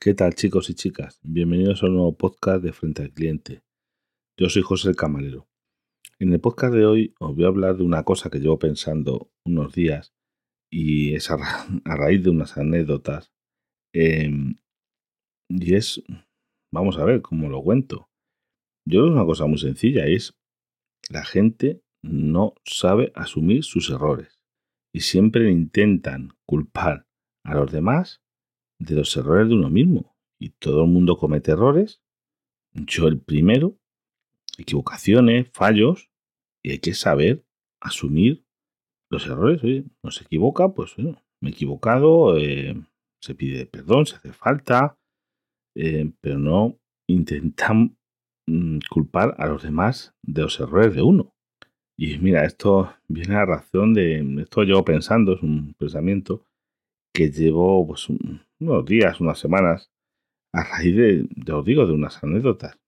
¿Qué tal chicos y chicas? Bienvenidos a un nuevo podcast de Frente al Cliente. Yo soy José el Camarero. En el podcast de hoy os voy a hablar de una cosa que llevo pensando unos días y es a, raíz de unas anécdotas. Em, y es, vamos a ver cómo lo cuento. Yo es una cosa muy sencilla, es la gente no sabe asumir sus errores y siempre intentan culpar a los demás de los errores de uno mismo. Y todo el mundo comete errores, yo el primero, equivocaciones, fallos, y hay que saber asumir los errores. Oye, no se equivoca, pues me he equivocado, eh, se pide perdón, se hace falta, eh, pero no intentan mm, culpar a los demás de los errores de uno. Y mira, esto viene a razón de, esto llevo pensando, es un pensamiento que llevo pues, unos días, unas semanas, a raíz de, os digo, de unas anécdotas.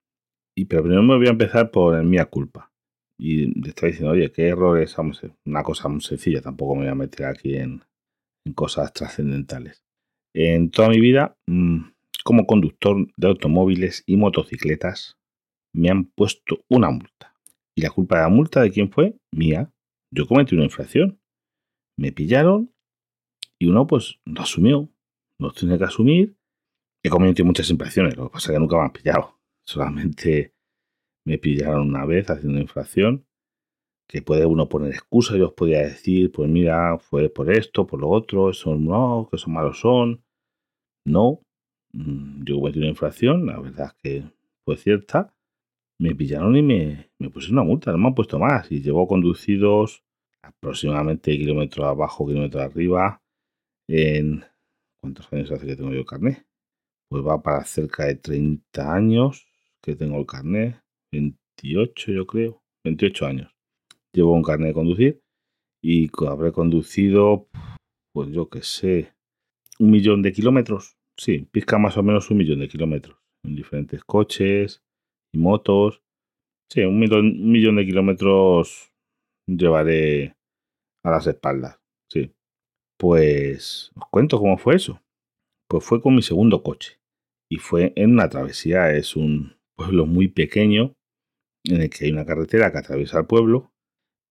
Y pero primero me voy a empezar por mía culpa. Y le estoy diciendo, oye, qué errores, vamos, una cosa muy sencilla, tampoco me voy a meter aquí en, cosas trascendentales. En toda mi vida, mm, como conductor de automóviles y motocicletas, me han puesto una multa. ¿Y la culpa de la multa de quién fue? Mía. Yo cometí una infracción. Me pillaron y uno pues lo asumió. Lo tiene que asumir. He cometido muchas infracciones, lo que pasa es que nunca me han pillado. Solamente me pillaron una vez haciendo infracción que puede uno poner excusas. Yo os podía decir, pues mira, fue por esto, por lo otro, eso no, que son malos son. No, mm, yo cometí una infracción, la verdad es que fue cierta. Me pillaron y me, me pusieron una multa, no me han puesto más. Y llevo conducidos aproximadamente kilómetros abajo, kilómetros arriba, en... ¿Cuántos años hace que tengo yo el carnet? Pues va para cerca de 30 años que tengo el carnet. 28 yo creo. 28 años. Llevo un carnet de conducir y habré conducido, pues yo qué sé, un millón de kilómetros. Sí, pizca más o menos un millón de kilómetros. En diferentes coches y motos. Sí, un millón, un millón de kilómetros llevaré a las espaldas. Sí. Pues os cuento cómo fue eso. Pues fue con mi segundo coche. Y fue en una travesía. Es un pueblo muy pequeño en el que hay una carretera que atraviesa el pueblo.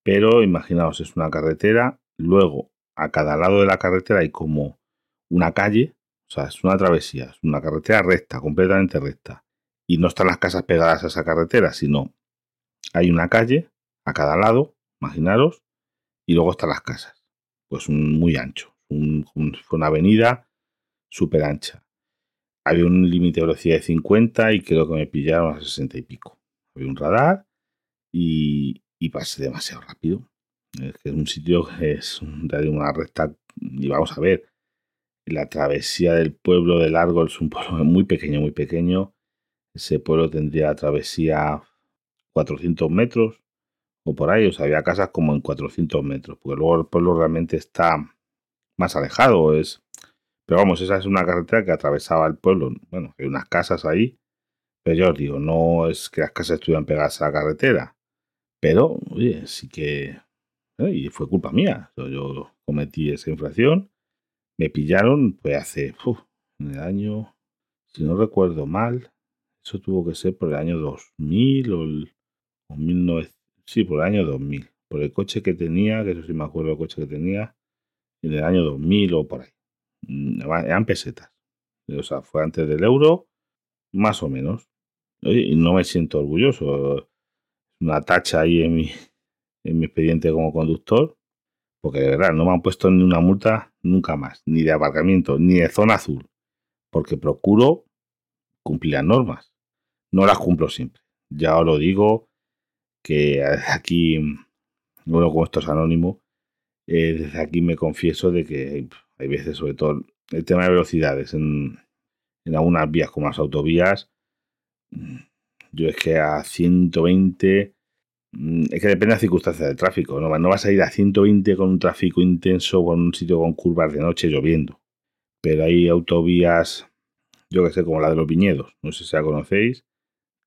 Pero imaginaos, es una carretera. Luego, a cada lado de la carretera hay como una calle. O sea, es una travesía. Es una carretera recta, completamente recta. Y no están las casas pegadas a esa carretera, sino hay una calle a cada lado, imaginaros, y luego están las casas pues muy ancho. fue una avenida súper ancha. Había un límite de velocidad de 50 y creo que me pillaron a 60 y pico. Había un radar y, pasé demasiado rápido. Es que es un sitio que es una recta. Y vamos a ver, la travesía del pueblo de Largo es un pueblo muy pequeño, muy pequeño. Ese pueblo tendría travesía 400 metros por ahí, o sea, había casas como en 400 metros, porque luego el pueblo realmente está más alejado, es... Pero vamos, esa es una carretera que atravesaba el pueblo, bueno, hay unas casas ahí, pero yo os digo, no es que las casas estuvieran pegadas a la carretera, pero, oye, sí que... ¿eh? Y fue culpa mía, yo, cometí esa infracción, me pillaron, pues hace, en el año, si no recuerdo mal, eso tuvo que ser por el año 2000 o, el, o 1900 Sí, por el año 2000. Por el coche que tenía, que eso sí me acuerdo el coche que tenía, en el año 2000 o por ahí. Mm, eran pesetas. O sea, fue antes del euro, más o menos. y no me siento orgulloso. Una tacha ahí en mi, en mi expediente como conductor. Porque de verdad, no me han puesto ni una multa nunca más. Ni de aparcamiento, ni de zona azul. Porque procuro cumplir las normas. No las cumplo siempre. Ya os lo digo que aquí, bueno, como esto es anónimo, eh, desde aquí me confieso de que hay veces, sobre todo el tema de velocidades en, en algunas vías como las autovías, mm, yo es que a 120, mm, es que depende de las circunstancias del tráfico, ¿no? no vas a ir a 120 con un tráfico intenso o en un sitio con curvas de noche lloviendo, pero hay autovías, yo que sé, como la de los viñedos, no sé si la conocéis,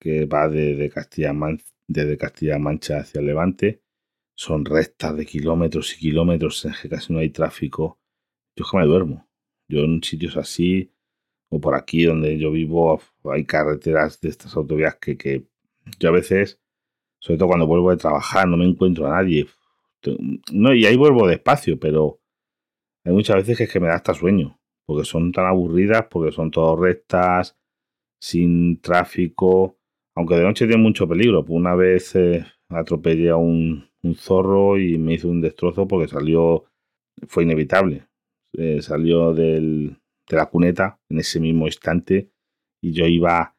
que va desde Castilla-Mancha hacia el Levante, son rectas de kilómetros y kilómetros en que casi no hay tráfico. Yo es que me duermo. Yo en sitios así, o por aquí donde yo vivo, hay carreteras de estas autovías que, que yo a veces, sobre todo cuando vuelvo de trabajar, no me encuentro a nadie. No, y ahí vuelvo despacio, pero hay muchas veces que es que me da hasta sueño, porque son tan aburridas, porque son todas rectas, sin tráfico, aunque de noche tiene mucho peligro. Pues una vez eh, atropellé a un, zorro y me hizo un destrozo porque salió, fue inevitable. Eh, salió del, de la cuneta en ese mismo instante y yo iba,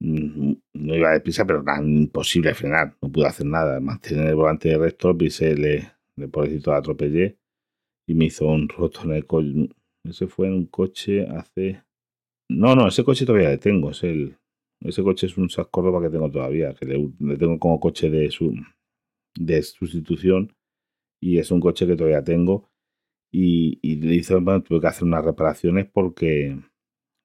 mm, no iba deprisa, pero era imposible frenar, no pude hacer nada. Mantener el volante de recto, pisé, le, le pobrecito atropellé y me hizo un roto en el coche. Ese fue en un coche hace... No, no, ese coche todavía le tengo, es el, ese coche es un SAS Córdoba que tengo todavía, que le, tengo como coche de, su, de sustitución y es un coche que todavía tengo. Y, le hice, tuve que hacer unas reparaciones porque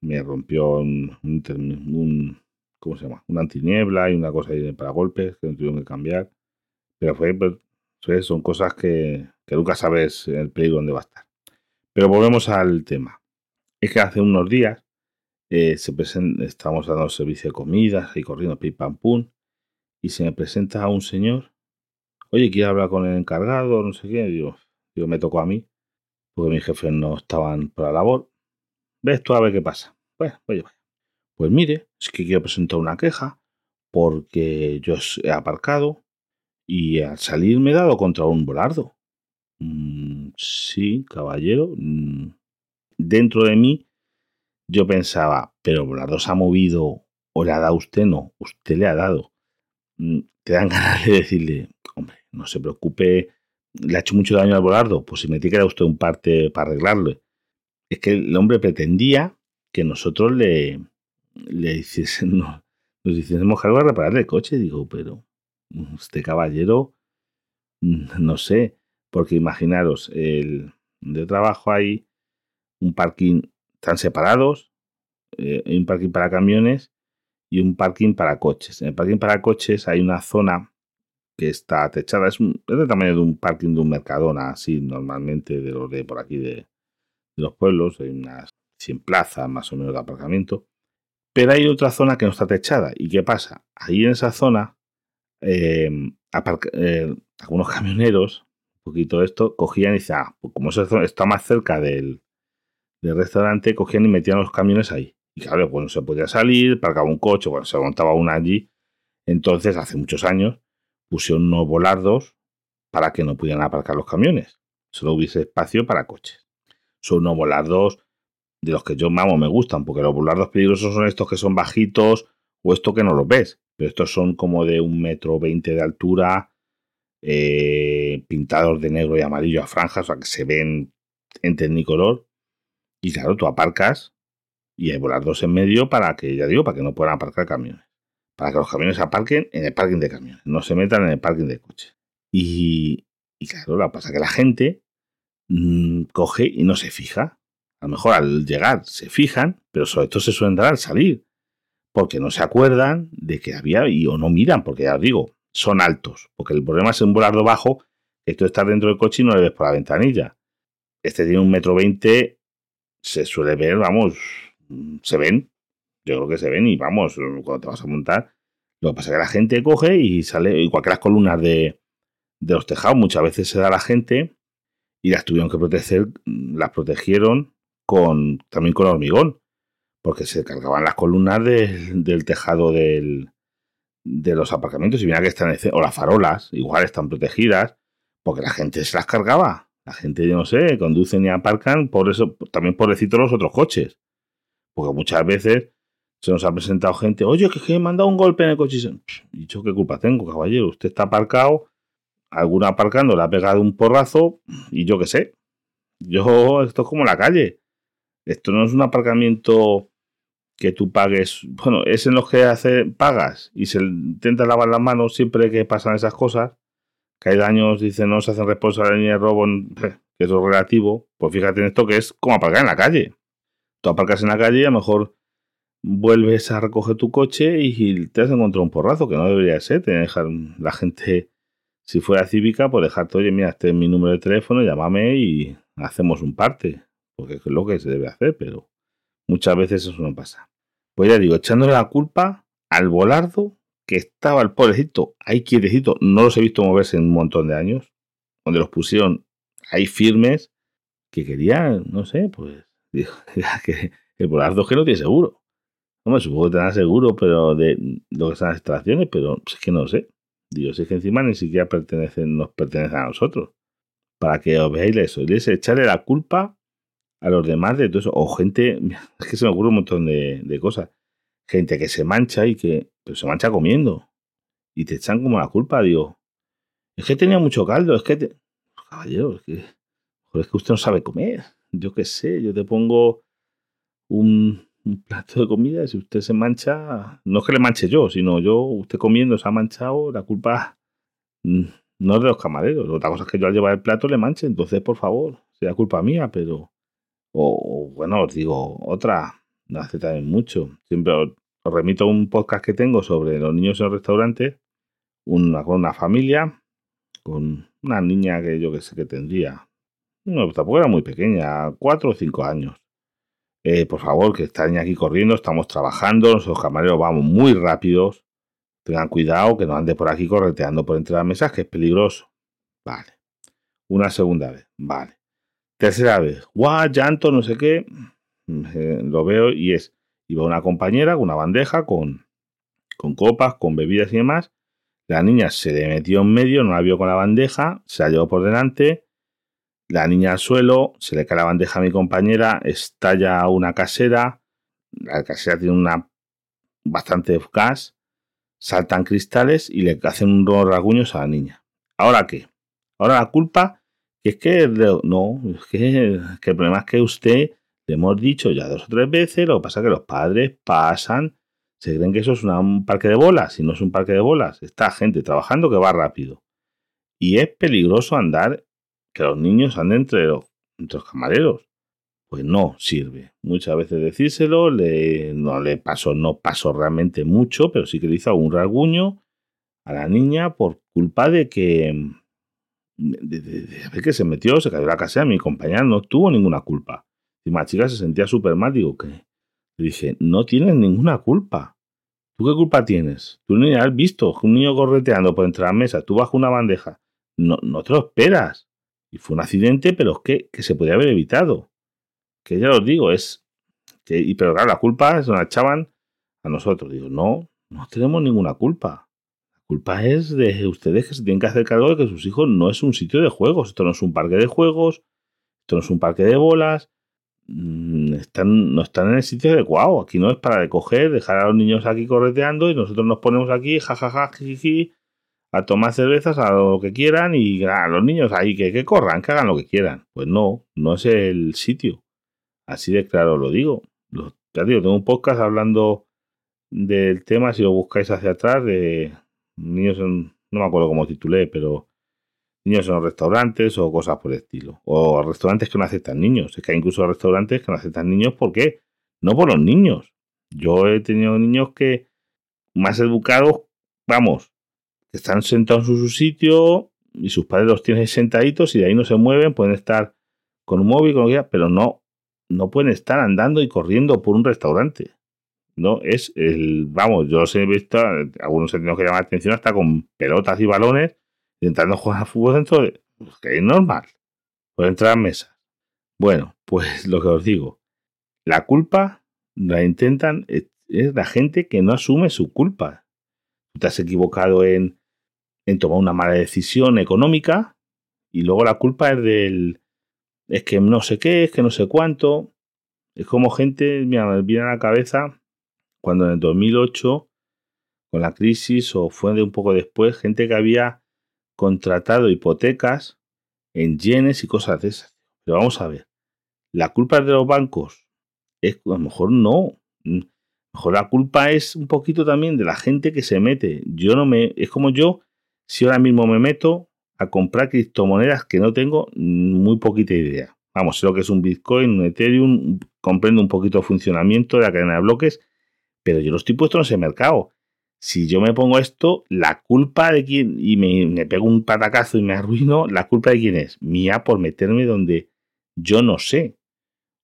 me rompió un, ¿cómo se llama? Una antiniebla y una cosa para golpes que no tuvieron que cambiar. Pero fue, pues, son cosas que, que nunca sabes el peligro dónde va a estar. Pero volvemos al tema. Es que hace unos días eh, se presenta, estamos dando servicio de comidas y corriendo pim pam pum, y se me presenta un señor, oye, quiero hablar con el encargado, no sé qué, digo, digo, me tocó a mí, porque mis jefes no estaban por la labor, ves tú a ver qué pasa. Pues, oye, vaya. Pues mire, es que quiero presentar una queja, porque yo he aparcado y al salir me he dado contra un volardo. Mm, sí, caballero. Mm, dentro de mí yo pensaba, pero Volardo se ha movido o le ha dado usted, no, usted le ha dado. Mm, te dan ganas de decirle, hombre, no se preocupe, le ha hecho mucho daño al volardo, pues si me tiene que dar usted un parte para arreglarlo. Es que el hombre pretendía que nosotros le, le hiciésemos, nos hiciésemos algo a repararle el coche. Digo, pero este caballero, no sé, porque imaginaros, el de trabajo hay un parking están separados, eh, hay un parking para camiones y un parking para coches. En el parking para coches hay una zona que está techada, es, un, es del tamaño de un parking de un Mercadona, así normalmente de los de por aquí de, los pueblos, hay unas 100 plazas más o menos de aparcamiento. Pero hay otra zona que no está techada. ¿Y qué pasa? Ahí en esa zona, em, eh, algunos camioneros, un poquito esto, cogían y decían, ah, pues como zona está más cerca del, del restaurante cogían y metían los camiones ahí. Y claro, pues no se podía salir, parcaba un coche, bueno, se montaba una allí. Entonces, hace muchos años, pusieron unos volardos para que no pudieran aparcar los camiones. Solo hubiese espacio para coches. Son unos volardos de los que yo, vamos, me gustan, porque los volardos peligrosos son estos que son bajitos o estos que no los ves. Pero estos son como de un metro veinte de altura, eh, pintados de negro y amarillo a franjas, o sea que se ven en tecnicolor y claro, tú aparcas y hay volar dos en medio para que, ya digo, para que no puedan aparcar camiones. Para que los camiones aparquen en el parking de camiones, no se metan en el parking de coches. Y, y claro, lo que pasa es que la gente mmm, coge y no se fija. A lo mejor al llegar se fijan, pero sobre todo se suelen dar al salir. Porque no se acuerdan de que había y o no miran, porque ya os digo, son altos. Porque el problema es un volardo bajo, que tú estás dentro del coche y no le ves por la ventanilla. Este tiene un metro veinte se suele ver, vamos, se ven. Yo creo que se ven y vamos, cuando te vas a montar. Lo que pasa es que la gente coge y sale, igual que las columnas de, de los tejados, muchas veces se da la gente y las tuvieron que proteger, las protegieron con también con hormigón, porque se cargaban las columnas del tejado del, de los aparcamientos y mira que están, o las farolas, igual están protegidas, porque la gente se las cargaba. La gente, yo no sé, conducen y aparcan, por eso, también pobrecitos los otros coches. Porque muchas veces se nos ha presentado gente, oye, que, me han un golpe en el coche. Y yo, ¿qué culpa tengo, caballero? Usted está aparcado, alguno aparcando le ha pegado un porrazo, y yo qué sé. Yo, esto es como la calle. Esto no es un aparcamiento que tú pagues. Bueno, es en los que hace, pagas y se intenta lavar las manos siempre que pasan esas cosas que hay daños, dicen, no se hacen responsables ni de robo, que es lo relativo, pues fíjate en esto que es como aparcar en la calle. Tú aparcas en la calle y a lo mejor vuelves a recoger tu coche y te has encontrado un porrazo, que no debería ser, te dejar la gente Si fuera cívica, pues dejarte, oye, mira, este es mi número de teléfono, llámame y hacemos un parte, porque es lo que se debe hacer, pero muchas veces eso no pasa. Pues ya digo, echándole la culpa al volardo estaba el pobrecito ahí quietecito, no los he visto moverse en un montón de años, donde los pusieron ahí firmes, que querían, no sé, pues, digo, que el que no tiene seguro. No me supongo que tendrá seguro, pero de lo que son las instalaciones, pero es que no sé. Dios, es que encima ni siquiera pertenecen, nos pertenecen a nosotros. Para que os veáis eso. Y es echarle la culpa a los demás de todo eso. O gente, es que se me ocurre un montón de, cosas. Gente que se mancha y que pero se mancha comiendo. Y te echan como la culpa, digo. Es que tenía mucho caldo, es que... Te... Caballero, es que... es que usted no sabe comer. Yo qué sé, yo te pongo un, plato de comida y si usted se mancha, no es que le manche yo, sino yo, usted comiendo se ha manchado, la culpa mm, no es de los camareros. Otra cosa es que yo al llevar el plato le manche, entonces por favor, sea culpa mía, pero... O, bueno, os digo, otra, hace también mucho. Siempre os, remito a un podcast que tengo sobre los niños en restaurantes, una, con una familia, con una niña que yo que sé que tendría, no, tampoco era muy pequeña, cuatro o cinco años eh, por favor, que están aquí corriendo, estamos trabajando, los camareros vamos muy rápidos. Tengan cuidado que no ande por aquí correteando por entre las mesas, que es peligroso. Vale. Una segunda vez. Vale. Tercera vez. Guau, llanto, no sé qué. Eh, lo veo y es. Iba una compañera con una bandeja con, con copas, con bebidas y demás. La niña se le metió en medio, no la vio con la bandeja, se la llevó por delante la niña al suelo, se le cae la bandeja a mi compañera, estalla una casera, la casera tiene una bastante gas, saltan cristales y le hacen unos rasguños a la niña. ¿Ahora qué? Ahora la culpa es que no, es que, el problema es que usted le hemos dicho ya dos o tres veces, lo que pasa es que los padres pasan, se creen que eso es un parque de bolas, y no es un parque de bolas, está gente trabajando que va rápido. Y es peligroso andar que los niños anden entre los, camareros. Pues no sirve. Muchas veces decírselo, le, no le pasó, no pasó realmente mucho, pero sí que le hizo algún rasguño a la niña por culpa de que de, que se metió, se cayó la casa, mi compañera no tuvo ninguna culpa. Y la chica se sentía súper mal, digo que le dije, no tienes ninguna culpa. ¿Tú qué culpa tienes? Tú ni has visto un niño correteando por entre las mesas, tú bajo una bandeja. No, no te lo esperas. Y fue un accidente, pero es que, que se podía haber evitado. Que ya os digo, es. Que, y, pero claro, la culpa es la echaban a nosotros. Digo, no, no tenemos ninguna culpa. La culpa es de ustedes que se tienen que hacer cargo de que sus hijos no es un sitio de juegos. Esto no es un parque de juegos. Esto no es un parque de bolas. Mm, están, no están en el sitio adecuado. Aquí no es para recoger, dejar a los niños aquí correteando y nosotros nos ponemos aquí, jajaja, jiji, a tomar cervezas, a lo que quieran y a los niños ahí que, que corran, que hagan lo que quieran. Pues no, no es el sitio. Así de claro lo digo. ya digo, tengo un podcast hablando del tema, si lo buscáis hacia atrás, de niños en, no me acuerdo cómo titulé, pero niños en los restaurantes o cosas por el estilo. O restaurantes que no aceptan niños. Es que hay incluso restaurantes que no aceptan niños, ¿por qué? No por los niños. Yo he tenido niños que más educados, vamos, están sentados en su sitio y sus padres los tienen sentaditos y de ahí no se mueven, pueden estar con un móvil, con lo que sea, pero no, no pueden estar andando y corriendo por un restaurante. No, es el, vamos, yo os he visto, algunos han tenido que llamar la atención hasta con pelotas y balones, intentando jugar a fútbol dentro de, pues, que es normal, pueden entrar a mesa. Bueno, pues lo que os digo, la culpa la intentan, es la gente que no asume su culpa. Tú te has equivocado en, en tomar una mala decisión económica y luego la culpa es del es que no sé qué, es que no sé cuánto. Es como gente, mira, me viene a la cabeza cuando en el 2008, con la crisis o fue de un poco después, gente que había contratado hipotecas en yenes y cosas de esas. Pero vamos a ver, ¿la culpa de los bancos? Es, a lo mejor no. Lo mejor la culpa es un poquito también de la gente que se mete. Yo no me. Es como yo si ahora mismo me meto a comprar criptomonedas que no tengo muy poquita idea. Vamos, lo que es un Bitcoin, un Ethereum, comprendo un poquito el funcionamiento de la cadena de bloques, pero yo no estoy puesto en ese mercado. Si yo me pongo esto, la culpa de quién, y me, pego un patacazo y me arruino, la culpa de quién es? Mía por meterme donde yo no sé.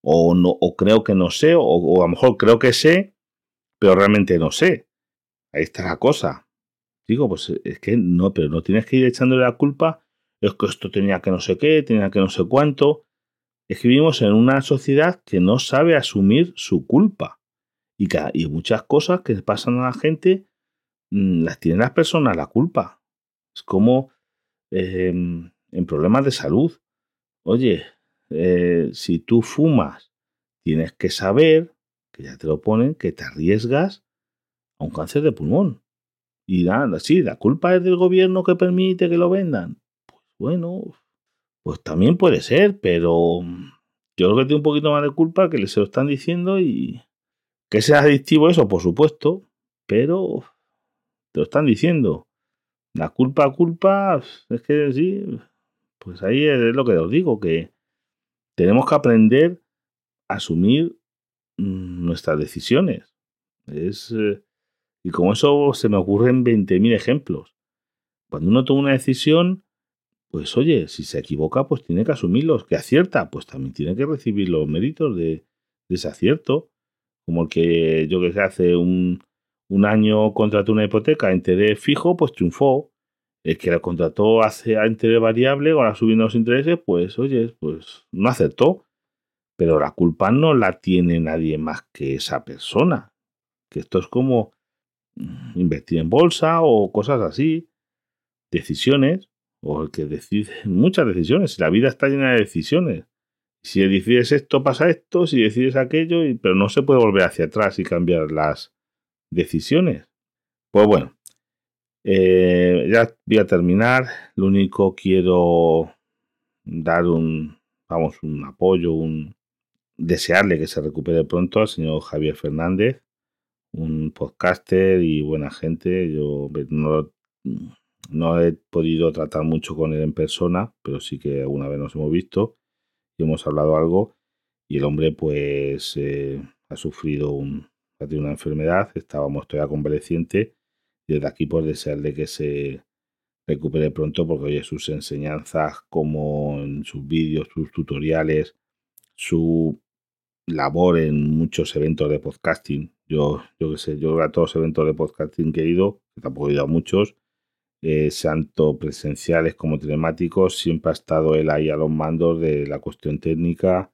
O, no, o creo que no sé, o, a lo mejor creo que sé, pero realmente no sé. Ahí está la cosa. Digo, pues es que no, pero no tienes que ir echándole la culpa. Es que esto tenía que no sé qué, tenía que no sé cuánto. Es que vivimos en una sociedad que no sabe asumir su culpa. Y, y muchas cosas que pasan a la gente las tienen las personas la culpa. Es como em, en problemas de salud. Oye, eh, si tú fumas, tienes que saber, que ya te lo ponen, que te arriesgas a un cáncer de pulmón. Y nada, sí, la culpa es del gobierno que permite que lo vendan. Pues bueno, pues también puede ser, pero yo creo que tiene un poquito más de culpa que les se lo están diciendo y que sea adictivo eso, por supuesto, pero lo están diciendo. La culpa, culpa, es que sí, pues ahí es lo que os digo, que tenemos que aprender a asumir mm, nuestras decisiones. Es, eh, y como eso se me ocurren 20.000 ejemplos. Cuando uno toma una decisión, pues oye, si se equivoca, pues tiene que asumirlos. Que acierta, pues también tiene que recibir los méritos de, de ese acierto. Como el que yo que sé, hace un, un año contrató una hipoteca a interés fijo, pues triunfó. El que la contrató hace a interés variable, ahora subiendo los intereses, pues oye, pues no acertó. Pero la culpa no la tiene nadie más que esa persona. Que esto es como mm, invertir en bolsa o cosas así. Decisiones, o el que decide muchas decisiones. La vida está llena de decisiones. Si decides esto, pasa esto, si decides aquello, pero no se puede volver hacia atrás y cambiar las, decisiones. Pues bueno, eh, ya voy a terminar. Lo único quiero dar un, vamos, un apoyo, un desearle que se recupere pronto al señor Javier Fernández, un podcaster y buena gente. Yo no, no he podido tratar mucho con él en persona, pero sí que alguna vez nos hemos visto y hemos hablado algo. Y el hombre, pues, eh, ha sufrido un, tiene una enfermedad, estábamos todavía convaleciente y desde aquí por pues, desearle que se recupere pronto porque oye sus enseñanzas como en sus vídeos, sus tutoriales, su labor en muchos eventos de podcasting. Yo, yo qué sé, yo a todos los eventos de podcasting que he ido, que tampoco he ido a muchos, eh, tanto presenciales como telemáticos, siempre ha estado él ahí a los mandos de la cuestión técnica.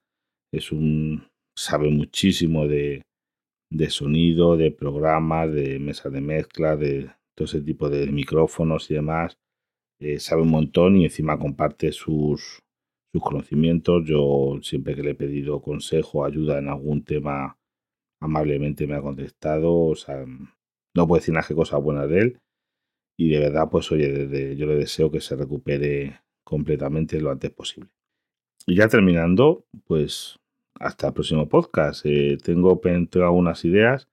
Es un sabe muchísimo de, de sonido, de programas, de mesas de mezcla, de todo ese tipo de micrófonos y demás. Eh, sabe un montón y encima comparte sus, sus conocimientos. Yo siempre que le he pedido consejo ayuda en algún tema, amablemente me ha contestado. O sea, no puedo decir nada que cosas buenas de él. Y de verdad, pues oye, yo le deseo que se recupere completamente lo antes posible. Y ya terminando, pues hasta el próximo podcast. Eh, tengo, algunas ideas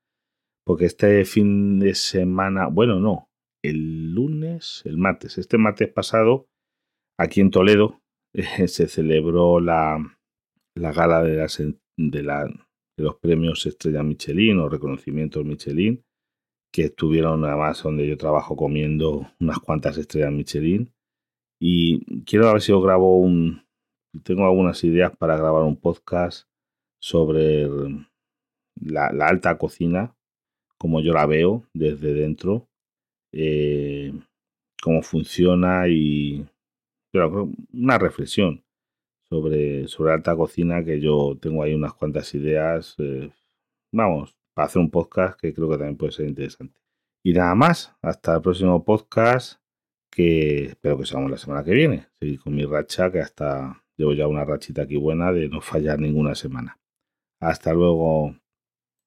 porque este fin de semana, bueno, no, el lunes, el martes, este martes pasado, aquí en Toledo, se celebró la, la gala de, las, de, de los premios Estrella Michelin o reconocimientos Michelin, que estuvieron además donde yo trabajo comiendo unas cuantas estrellas Michelin. Y quiero ver si os grabo un... Tengo algunas ideas para grabar un podcast sobre la, alta cocina, como yo la veo desde dentro, eh, cómo funciona y una reflexión sobre, sobre alta cocina que yo tengo ahí unas cuantas ideas. Eh, vamos, para hacer un podcast que creo que también puede ser interesante. Y nada más, hasta el próximo podcast que espero que seamos la semana que viene. Seguir con mi racha que hasta llevo ya una rachita aquí buena de no fallar ninguna semana. Hasta luego.